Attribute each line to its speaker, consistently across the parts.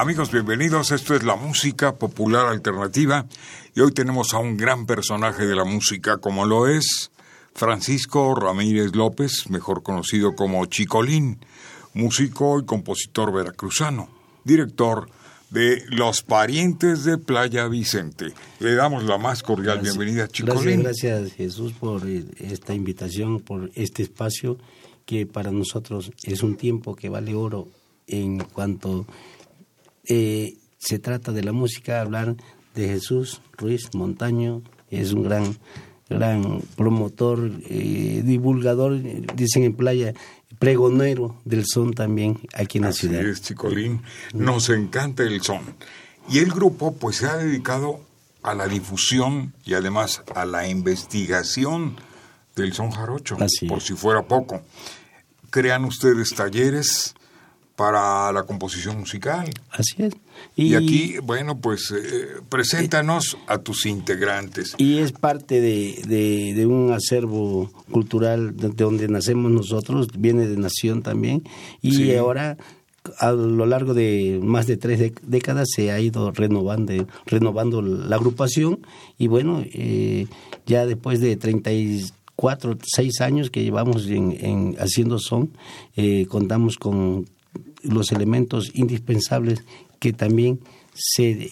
Speaker 1: Amigos, bienvenidos. Esto es la música popular alternativa y hoy tenemos a un gran personaje de la música como lo es Francisco Ramírez López, mejor conocido como Chicolín, músico y compositor veracruzano, director de Los Parientes de Playa Vicente. Le damos la más cordial bienvenida, Chicolín.
Speaker 2: Gracias, gracias Jesús por esta invitación, por este espacio que para nosotros es un tiempo que vale oro en cuanto eh, se trata de la música, hablar de Jesús Ruiz Montaño, es un gran, gran promotor, eh, divulgador, dicen en playa, pregonero del son también aquí en la ciudad.
Speaker 1: es, Chicolín, nos encanta el son. Y el grupo pues se ha dedicado a la difusión y además a la investigación del son jarocho, por si fuera poco. Crean ustedes talleres, para la composición musical.
Speaker 2: Así es.
Speaker 1: Y, aquí, bueno, pues eh, preséntanos a tus integrantes.
Speaker 2: Y es parte de, de, un acervo cultural de donde nacemos nosotros, viene de Nación también, y ahora a lo largo de más de tres décadas se ha ido renovando, renovando la agrupación y bueno, eh, ya después de 34, 6 años que llevamos en, haciendo son, eh, contamos con los elementos indispensables que también se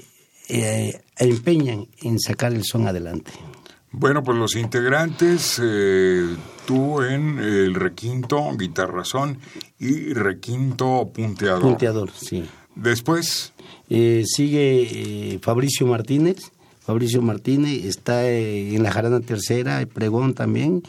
Speaker 2: eh, empeñan en sacar el son adelante.
Speaker 1: Bueno, pues los integrantes, eh, tú en el requinto, guitarrazón y requinto punteador.
Speaker 2: Punteador, sí.
Speaker 1: Después.
Speaker 2: Eh, sigue Fabricio Martínez. Fabricio Martínez está en la jarana tercera, pregón también.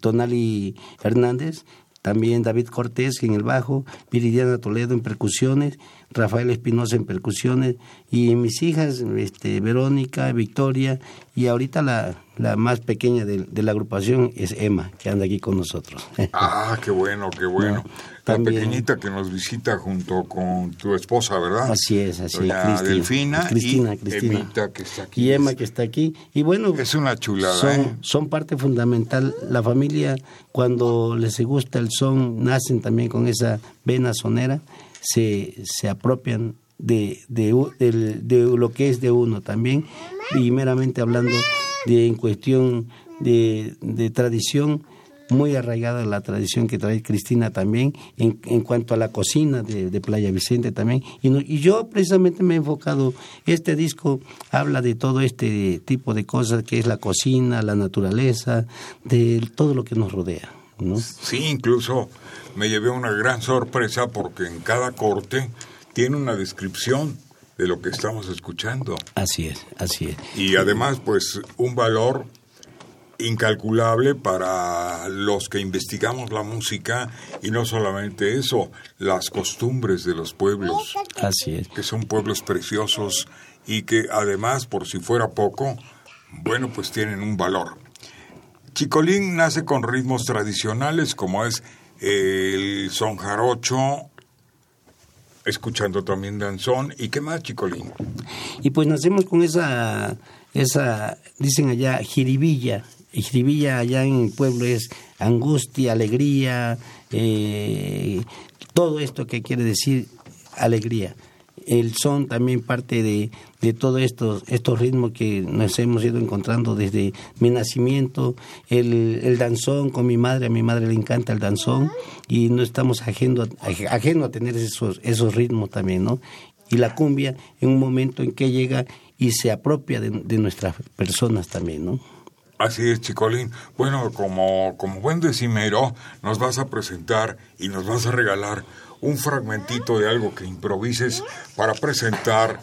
Speaker 2: Tonali Hernández también David Cortés en el bajo, Viridiana Toledo en percusiones, Rafael Espinosa en percusiones y mis hijas, este, Verónica, Victoria y ahorita la, la más pequeña de, la agrupación es Emma, que anda aquí con nosotros.
Speaker 1: Ah, qué bueno, qué bueno. La pequeñita que nos visita junto con tu esposa, ¿verdad?
Speaker 2: Así es, así
Speaker 1: es. Delfina
Speaker 2: Cristina,
Speaker 1: y
Speaker 2: Cristina.
Speaker 1: que está aquí.
Speaker 2: Y Emma que está aquí. Y bueno,
Speaker 1: es una chulada.
Speaker 2: Son,
Speaker 1: ¿eh?
Speaker 2: son parte fundamental. La familia, cuando les gusta el son, nacen también con esa vena sonera se, se apropian de, de, lo que es de uno también, primeramente hablando de en cuestión de, de tradición, muy arraigada la tradición que trae Cristina también, en, en cuanto a la cocina de, Playa Vicente también. Y, y, yo precisamente me he enfocado, este disco habla de todo este tipo de cosas que es la cocina, la naturaleza, de todo lo que nos rodea. ¿no?
Speaker 1: Sí, incluso me llevé una gran sorpresa porque en cada corte tiene una descripción de lo que estamos escuchando.
Speaker 2: Así es, así es.
Speaker 1: Y además, pues, un valor incalculable para los que investigamos la música y no solamente eso, las costumbres de los pueblos.
Speaker 2: Así es.
Speaker 1: Que son pueblos preciosos y que además, por si fuera poco, bueno, pues tienen un valor. Chicolín nace con ritmos tradicionales como es el son jarocho, escuchando también danzón. ¿Y qué más, Chicolín?
Speaker 2: Y pues nacemos con esa, esa dicen allá, jiribilla. Jiribilla allá en el pueblo es angustia, alegría, eh, todo esto que quiere decir alegría el son también parte de, de todos estos, estos ritmos que nos hemos ido encontrando desde mi nacimiento, el, el danzón con mi madre, a mi madre le encanta el danzón y no estamos ajeno, ajeno a tener esos, esos ritmos también, ¿no? Y la cumbia en un momento en que llega y se apropia de, de nuestras personas también, ¿no?
Speaker 1: Así es, Chicolín. Bueno, como, como buen decimero, nos vas a presentar y nos vas a regalar un fragmentito de algo que improvises para presentar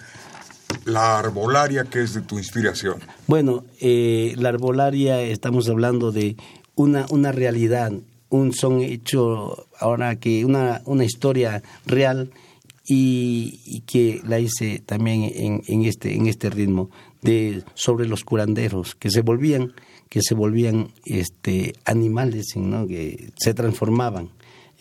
Speaker 1: la arbolaria que es de tu inspiración.
Speaker 2: Bueno, eh, la arbolaria estamos hablando de una, una realidad, un son hecho ahora que una, una historia real y, que la hice también en, en, este, en este ritmo de sobre los curanderos que se volvían que se volvían este animales ¿no? que se transformaban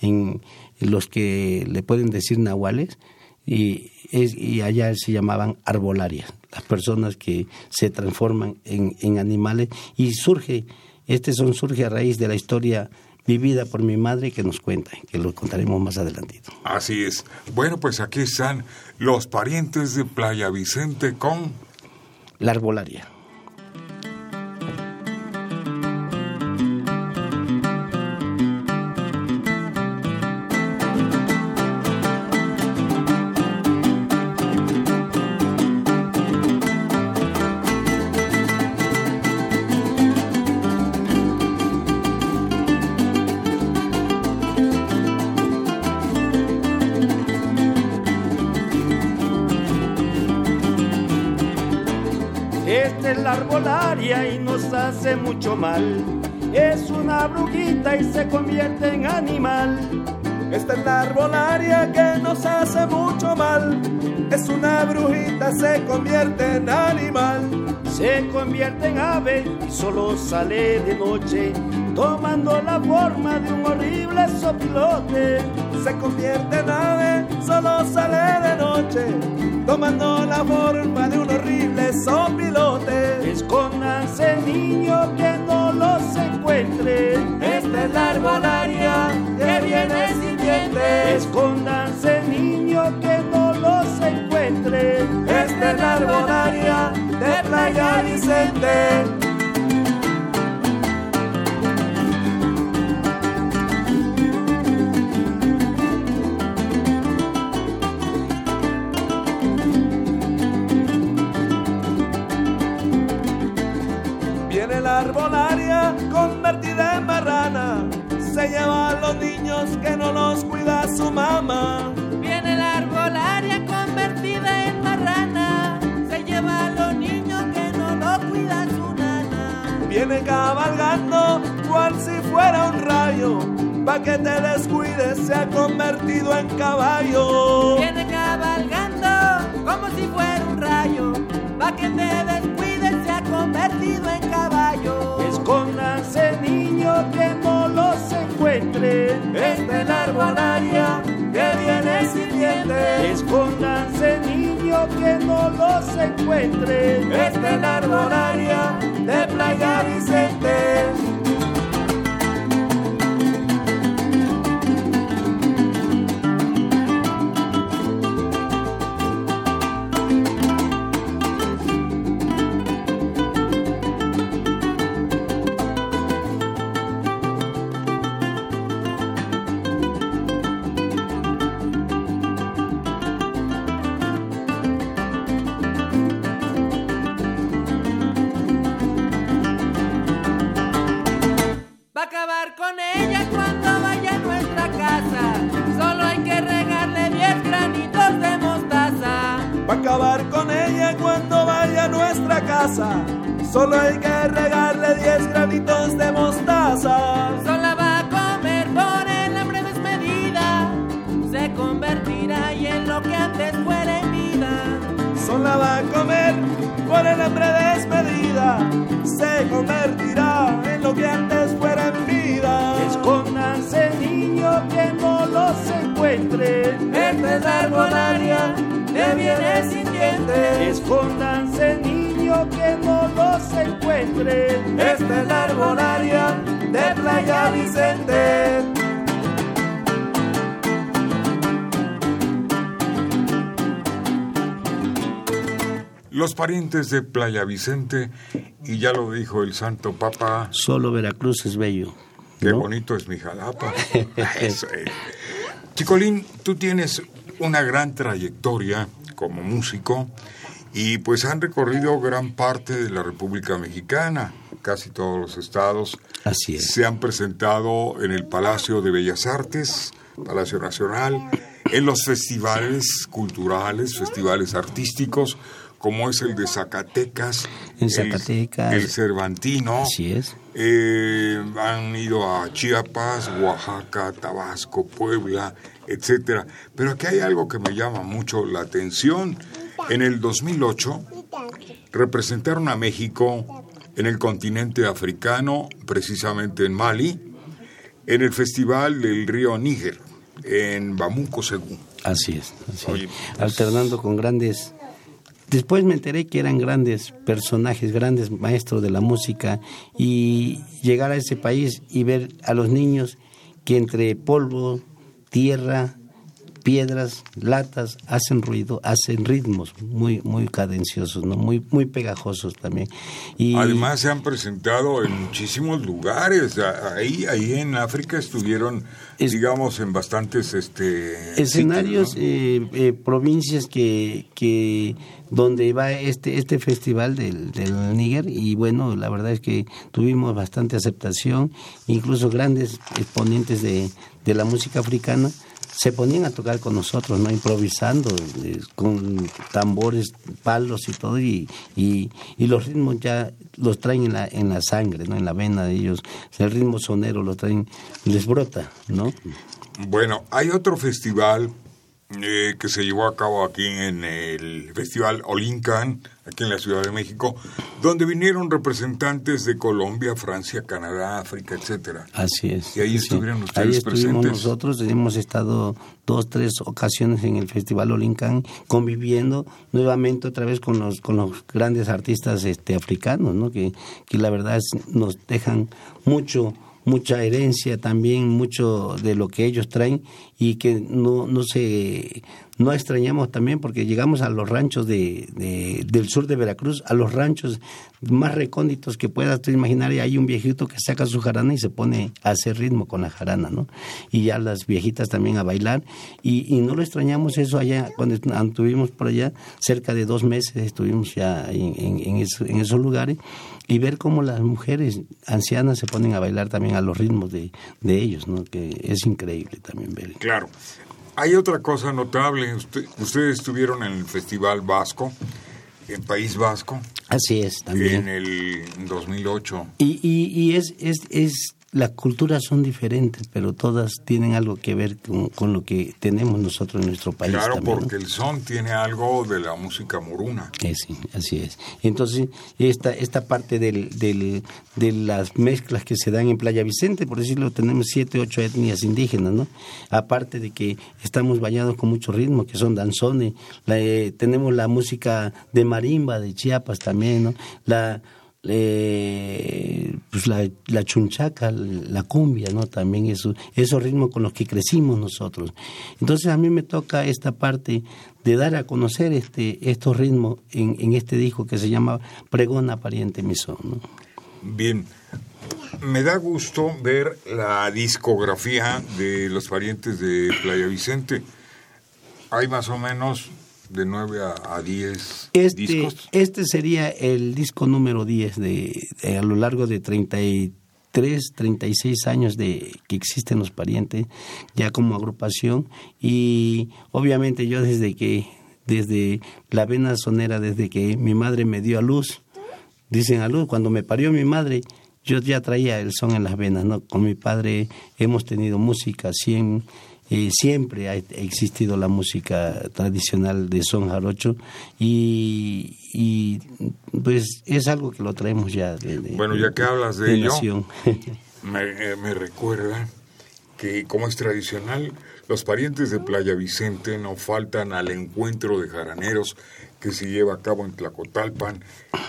Speaker 2: en los que le pueden decir nahuales y, y allá se llamaban arbolarias, las personas que se transforman en, en animales y surge, este son surge a raíz de la historia vivida por mi madre que nos cuenta, que lo contaremos más adelantito.
Speaker 1: Así es. Bueno, pues aquí están los parientes de Playa Vicente con...
Speaker 2: La arbolaria.
Speaker 3: Y nos hace mucho mal. Es una brujita y se convierte en animal. Esta es la arbolaria que nos hace mucho mal. Es una brujita, se convierte en animal. Se convierte en ave y solo sale de noche, tomando la forma de un horrible sopilote. Se convierte en ave, solo sale de noche, tomando la forma de un sopilote. Escóndanse niño que no los encuentre. Esta es la arbolaria que viene sin dientes. Escóndanse niño que no los encuentre. Esta es la arbolaria pa' que te descuides se ha convertido en caballo.
Speaker 4: Viene cabalgando como si fuera un rayo, pa' que te descuides se ha convertido en caballo.
Speaker 3: Escóndanse niños que no los encuentre. Esta es la arbolaria que viene sin dientes. Escóndanse niños que no los encuentre. Esta es la arbolaria de Playa Vicente. Solo hay que regarle 10 granitos de mostaza.
Speaker 4: Solo va a comer por el hambre desmedida. Se convertirá y en lo que antes fuera en vida.
Speaker 3: Solo va a comer por el hambre desmedida. Se convertirá en lo que antes fuera en vida. Escóndanse niños que no los encuentre. Esta es la arbolaria de bienes sin dientes. Escóndanse niños que no los encuentre. Esta es la arbolaria de Playa Vicente.
Speaker 1: Los parientes de Playa Vicente, y ya lo dijo el Santo Papa.
Speaker 2: Solo Veracruz es bello.
Speaker 1: Qué bonito es mi jalapa. Chicolín, tú tienes una gran trayectoria como músico y pues han recorrido gran parte de la República Mexicana, casi todos los estados.
Speaker 2: Así es.
Speaker 1: Se han presentado en el Palacio de Bellas Artes, Palacio Nacional, en los festivales culturales, festivales artísticos, como es el de Zacatecas,
Speaker 2: En Zacatecas.
Speaker 1: el, el Cervantino.
Speaker 2: Así es.
Speaker 1: Eh, han ido a Chiapas, Oaxaca, Tabasco, Puebla, etcétera. Pero aquí hay algo que me llama mucho la atención. En el 2008 representaron a México en el continente africano, precisamente en Mali, en el Festival del Río Níger, en Bamuco, Según.
Speaker 2: Así es. así es.
Speaker 1: Oye, pues-
Speaker 2: Alternando con grandes. Después me enteré que eran grandes personajes, grandes maestros de la música y llegar a ese país y ver a los niños que entre polvo, tierra, piedras, latas hacen ruido, hacen ritmos muy muy cadenciosos, no, muy muy pegajosos también. Y
Speaker 1: Además se han presentado en muchísimos lugares. Ahí, ahí en África estuvieron,
Speaker 2: Es-
Speaker 1: digamos, en bastantes este,
Speaker 2: escenarios,
Speaker 1: sitios, ¿no?
Speaker 2: eh, eh, provincias que, que donde va este este festival del, del Níger y bueno, la verdad es que tuvimos bastante aceptación, incluso grandes exponentes de, de la música africana se ponían a tocar con nosotros, no improvisando, eh, con tambores, palos y todo, y, y, y los ritmos ya los traen en la, en la sangre, no en la vena de ellos, el ritmo sonero lo traen, les brota, ¿no?
Speaker 1: Bueno, hay otro festival eh, que se llevó a cabo aquí en el Festival Olincan, aquí en la Ciudad de México, donde vinieron representantes de Colombia, Francia, Canadá, África, etcétera.
Speaker 2: Así es.
Speaker 1: Y ahí
Speaker 2: sí.
Speaker 1: estuvieron
Speaker 2: Ahí
Speaker 1: ustedes
Speaker 2: estuvimos
Speaker 1: presentes.
Speaker 2: nosotros, hemos estado dos, tres ocasiones en el Festival Olincan, conviviendo nuevamente otra vez con los, con los grandes artistas este, africanos, ¿no? que, que la verdad es- nos dejan mucho mucha herencia también, mucho de lo que ellos traen y que no, no se no extrañamos también porque llegamos a los ranchos de, de- del sur de Veracruz, a los ranchos más recónditos que puedas tú imaginar, y hay un viejito que saca su jarana y se pone a hacer ritmo con la jarana, ¿no? Y ya las viejitas también a bailar, y, y no lo extrañamos eso allá, cuando estuvimos por allá, cerca de dos meses estuvimos ya en, en esos lugares, y ver cómo las mujeres ancianas se ponen a bailar también a los ritmos de, de ellos, ¿no? Que es increíble también ver.
Speaker 1: Claro. Hay otra cosa notable. Usted- ustedes estuvieron en el Festival Vasco, en País Vasco,
Speaker 2: Así es, también.
Speaker 1: en el 2008.
Speaker 2: Y, y, y es, es, es, las culturas son diferentes, pero todas tienen algo que ver con, con lo que tenemos nosotros en nuestro país.
Speaker 1: Claro,
Speaker 2: también, ¿no?
Speaker 1: porque el son tiene algo de la música moruna.
Speaker 2: Eh, sí, así es. Entonces, esta, esta parte del, del, de las mezclas que se dan en Playa Vicente, por decirlo, tenemos siete, ocho etnias indígenas, ¿no? Aparte de que estamos bañados con mucho ritmo, que son danzones, la, eh, tenemos la música de marimba de Chiapas también, ¿no? La, pues la, la chunchaca, la cumbia, ¿no? También eso, esos ritmos con los que crecimos nosotros. Entonces a mí me toca esta parte de dar a conocer este, estos ritmos en, en este disco que se llama Pregona Pariente Misón, ¿no?
Speaker 1: Bien, me da gusto ver la discografía de los parientes de Playa Vicente. Hay más o menos de 9 a, a 10
Speaker 2: Este,
Speaker 1: discos.
Speaker 2: este sería el disco número 10 de, de- a lo largo de 33, 36 años de que existen los parientes ya como agrupación y obviamente yo desde que desde la vena sonera desde que mi madre me dio a luz dicen a luz cuando me parió mi madre yo ya traía el son en las venas no con mi padre hemos tenido música siem- eh, siempre ha existido la música tradicional de son jarocho y, y, pues es algo que lo traemos ya de, de-
Speaker 1: Bueno, ya que hablas de
Speaker 2: de
Speaker 1: ello, me, eh, me recuerda que, como es tradicional, los parientes de Playa Vicente no faltan al encuentro de jaraneros que se lleva a cabo en Tlacotalpan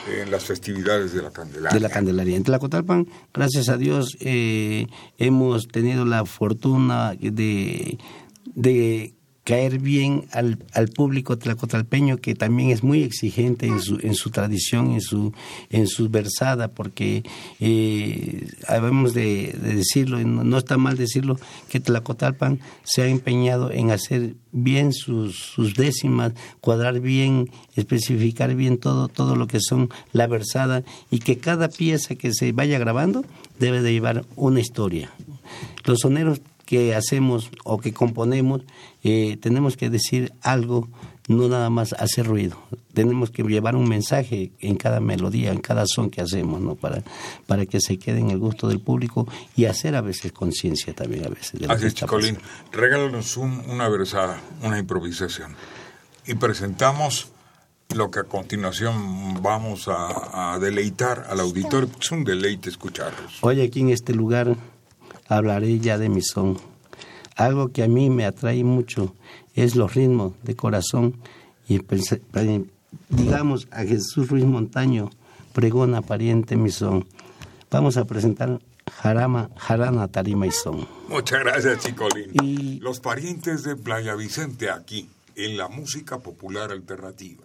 Speaker 1: en las festividades de la Candelaria.
Speaker 2: de la Candelaria. En Tlacotalpan, gracias a Dios, eh, hemos tenido la fortuna de, de caer bien al, al público tlacotalpeño que también es muy exigente en su, en su tradición, en su, en su versada, porque eh, habemos de, decirlo, no, no, está mal decirlo, que Tlacotalpan se ha empeñado en hacer bien sus, sus décimas, cuadrar bien, especificar bien todo, todo lo que son la versada y que cada pieza que se vaya grabando debe de llevar una historia. Los soneros que hacemos o que componemos, eh, tenemos que decir algo, no nada más hacer ruido. Tenemos que llevar un mensaje en cada melodía, en cada son que hacemos, ¿no? Para, para que se quede en el gusto del público y hacer a veces conciencia también a veces. De
Speaker 1: Así es, Chicolín. Regálanos una versada, una improvisación. Y presentamos lo que a continuación vamos a, a deleitar al auditorio, es un deleite escucharlos.
Speaker 2: Hoy aquí en este lugar hablaré ya de mi son. Algo que a mí me atrae mucho es los ritmos de corazón y digamos a Jesús Ruiz Montaño, pregona pariente mi son. Vamos a presentar Jarama, Jarana Tarima y Son.
Speaker 1: Muchas gracias, Chicolín. Y... Los parientes de Playa Vicente aquí, en la música popular alternativa.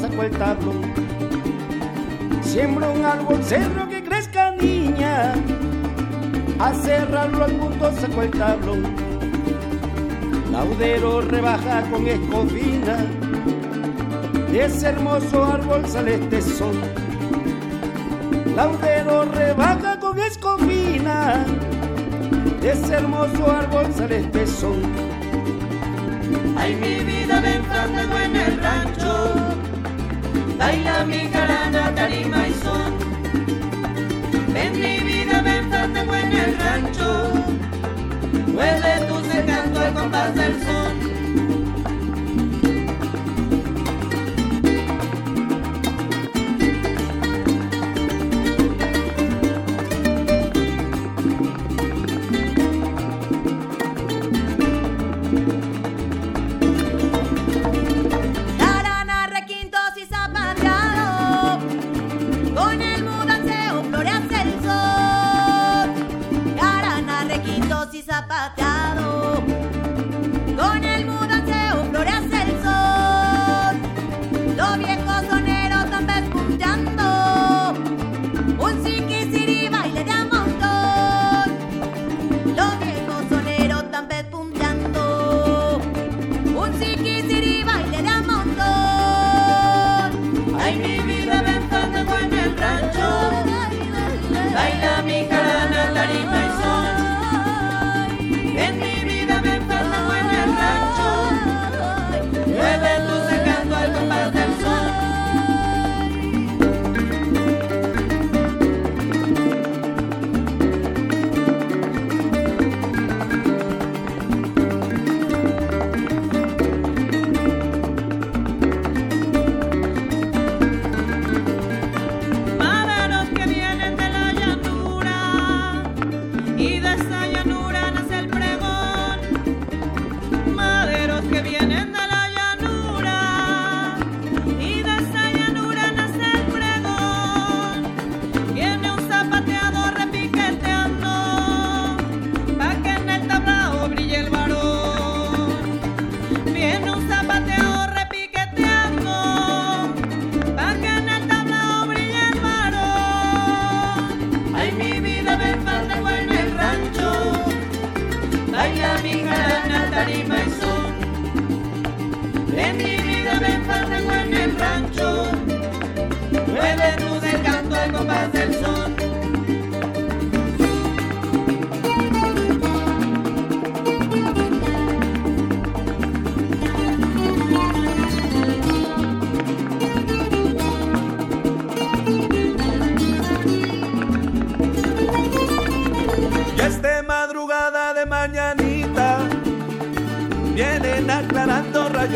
Speaker 3: Saco el tablón. Siembro un árbol cerro que crezca niña, a cerrarlo al punto saco el tablón. Laudero rebaja con escofina, de ese hermoso árbol sale este sol. Laudero rebaja con escofina, de ese hermoso árbol sale este sol.
Speaker 4: Ay, mi vida, ven en el rancho baila mi jarana, tarima y son. Ven mi vida, ven tengo en el rancho, mueve tu secando el compás del son.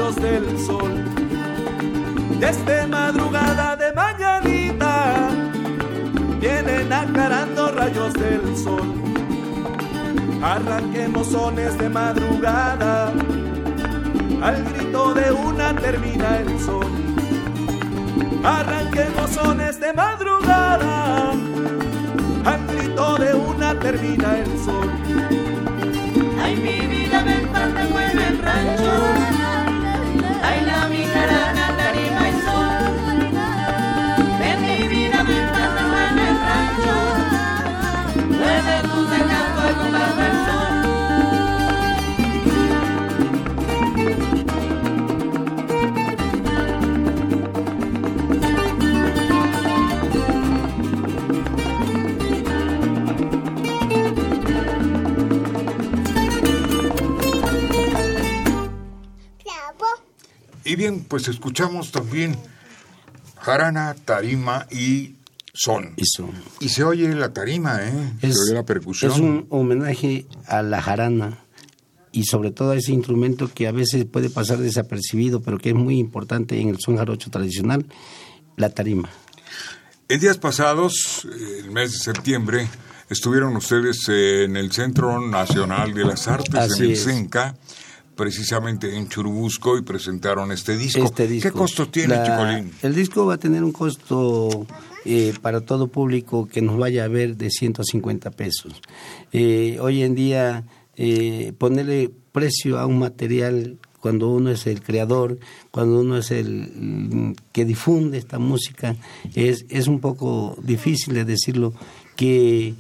Speaker 3: Rayos del sol. Desde madrugada de mañanita vienen acarando rayos del sol. Arranquemos sones de madrugada, al grito de una termina el sol. Arranquemos sones de madrugada, al grito de una termina el sol.
Speaker 4: Ay, mi vida, ven, en el rancho.
Speaker 1: Y pues escuchamos también jarana, tarima y son. Y, se oye la tarima, ¿eh?
Speaker 2: Es,
Speaker 1: se oye la percusión.
Speaker 2: Es un homenaje a la jarana y sobre todo a ese instrumento que a veces puede pasar desapercibido, pero que es muy importante en el son jarocho tradicional, la tarima.
Speaker 1: En días pasados, el mes de septiembre, estuvieron ustedes en el Centro Nacional de las Artes, en el CENCA, precisamente en Churubusco y presentaron este disco.
Speaker 2: Este
Speaker 1: ¿Qué costo tiene, Chicolín?
Speaker 2: El disco va a tener un costo eh, para todo público que nos vaya a ver de 150 pesos. Eh, hoy en día, eh, ponerle precio a un material cuando uno es el creador, cuando uno es el mm, que difunde esta música, es, es un poco difícil de decirlo que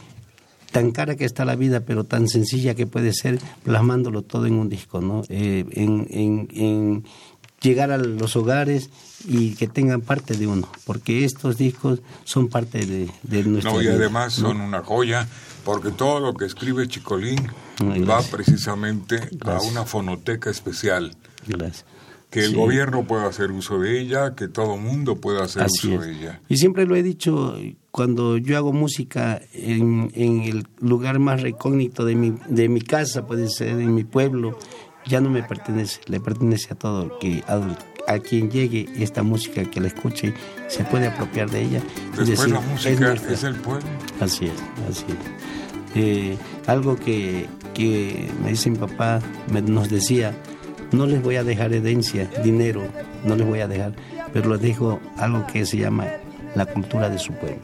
Speaker 2: tan cara que está la vida, pero tan sencilla que puede ser, plasmándolo todo en un disco, ¿no? Eh, en, en, llegar a los hogares y que tengan parte de uno, porque estos discos son parte de, de nuestra
Speaker 1: No, y además son una joya, porque todo lo que escribe Chicolín va precisamente a una fonoteca especial.
Speaker 2: Gracias
Speaker 1: que el gobierno pueda hacer uso de ella, que todo mundo pueda hacer uso de ella.
Speaker 2: Y siempre lo he dicho, cuando yo hago música en, el lugar más recógnito de mi, de mi casa, puede ser en mi pueblo, ya no me pertenece, le pertenece a todo, que a, quien llegue esta música, que la escuche, se puede apropiar de ella.
Speaker 1: Después la música es, el pueblo.
Speaker 2: Así es, así es. Eh, algo que, que me dice mi papá, me, nos decía, no les voy a dejar herencia, dinero, no les voy a dejar, pero les dejo algo que se llama la cultura de su pueblo.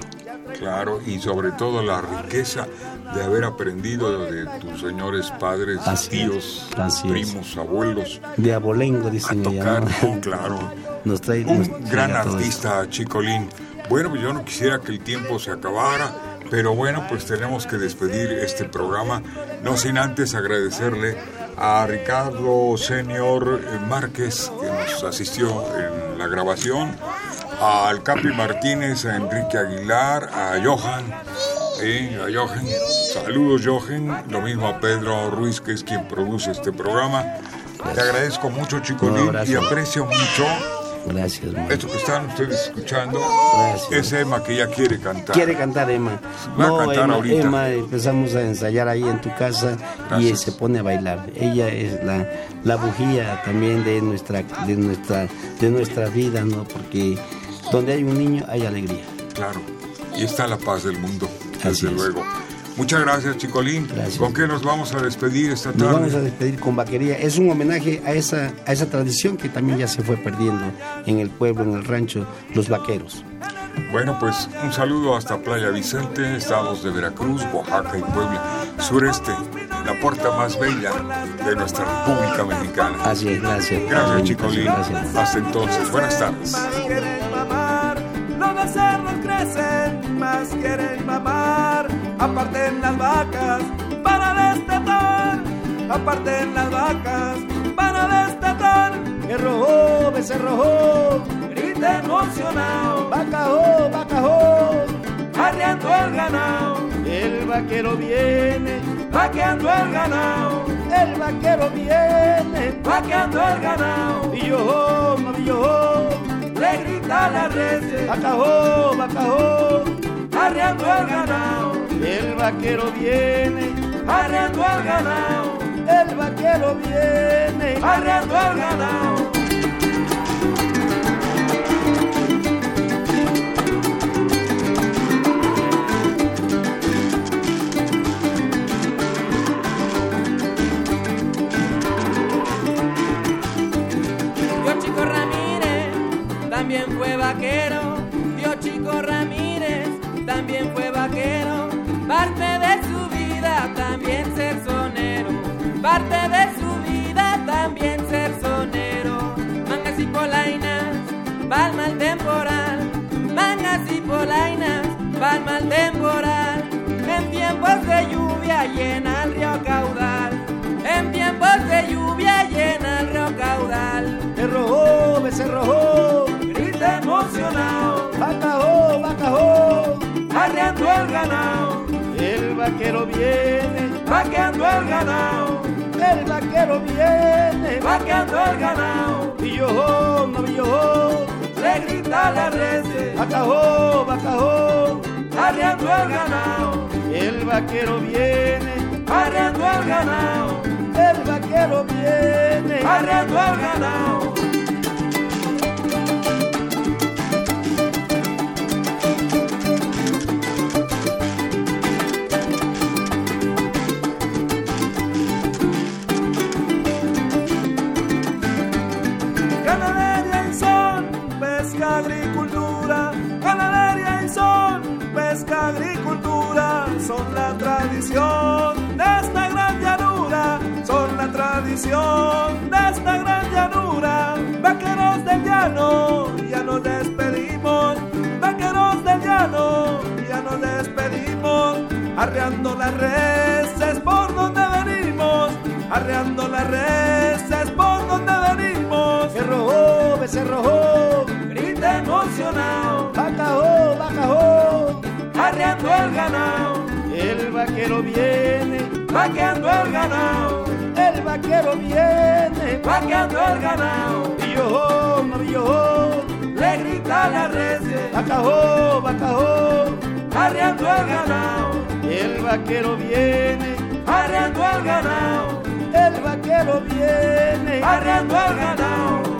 Speaker 1: Claro, y sobre todo la riqueza de haber aprendido de tus señores padres, tíos, primos, abuelos.
Speaker 2: De abolengo, dicen.
Speaker 1: A tocar, claro.
Speaker 2: Nos trae,
Speaker 1: Un gran artista, Chicolín. Bueno, pues yo no quisiera que el tiempo se acabara, pero bueno, pues tenemos que despedir este programa, no sin antes agradecerle a Ricardo Senior Márquez, que nos asistió en la grabación, al Capi Martínez, a Enrique Aguilar, a Johan, eh, a Johan, saludos Johan, lo mismo a Pedro Ruiz, que es quien produce este programa. Te agradezco mucho, Chicolín, y aprecio mucho
Speaker 2: Gracias,
Speaker 1: Esto que están ustedes escuchando es Emma que ya quiere cantar.
Speaker 2: Quiere cantar Emma.
Speaker 1: Va a cantar
Speaker 2: Emma,
Speaker 1: ahorita.
Speaker 2: Emma, empezamos a ensayar ahí en tu casa y se pone a bailar. Ella es la, la bujía también de nuestra, de nuestra, de nuestra vida, ¿no? Porque donde hay un niño hay alegría.
Speaker 1: Claro. Y está la paz del mundo, desde luego. Muchas gracias, Chicolín. ¿Con qué nos vamos a despedir esta tarde?
Speaker 2: Nos vamos a despedir con vaquería. Es un homenaje a esa, a esa tradición que también ya se fue perdiendo en el pueblo, en el rancho, los vaqueros.
Speaker 1: Bueno, pues un saludo hasta Playa Vicente, estados de Veracruz, Oaxaca y Puebla, sureste, la puerta más bella de nuestra República Mexicana.
Speaker 2: Así es, gracias.
Speaker 1: Gracias, Chicolín. Hasta entonces, buenas tardes.
Speaker 3: Los cerros crecen, más quieren mamar aparten las vacas para destetar, aparten las vacas para destetar. Rojo, becerro rojo, grita emocionado, vaca vaca arriando el ganado. El vaquero viene, vaqueando el ganado. El vaquero viene, vaqueando el ganado. Y yo, yo, grita la red, vaca vaca arreando el ganado. El vaquero viene arreando el ganado. El el vaquero viene arreando el ganado.
Speaker 5: Temporal. En tiempos de lluvia llena el río caudal. En tiempos de lluvia llena el río caudal.
Speaker 3: Se rojó, se rojó, grita emocionado, bacajó, bacajó, arreando el ganado. El vaquero viene, vaqueando el ganado. El vaquero viene, vaqueando el ganado. Villojó, no villojó, le grita la red, bacajó, bacajó, arreando el ganado. El vaquero viene, arreando el ganado. El vaquero viene, arreando el ganado. De esta gran llanura. Vaqueros del llano, ya nos despedimos. Vaqueros del llano, ya nos despedimos. Arreando las reses por donde venimos. Arreando las reses por donde venimos. Se rojó, se rojó, grita emocionado. Bacajó, bacajó, arreando el ganado. El vaquero viene, vaqueando el ganado. Vaquero viene, vaqueando el ganado. Villojó, no villojó, le grita la reses. Bacajó, bacajó, arreando el ganado. El vaquero viene, arreando el ganado. El vaquero viene, arreando el ganado.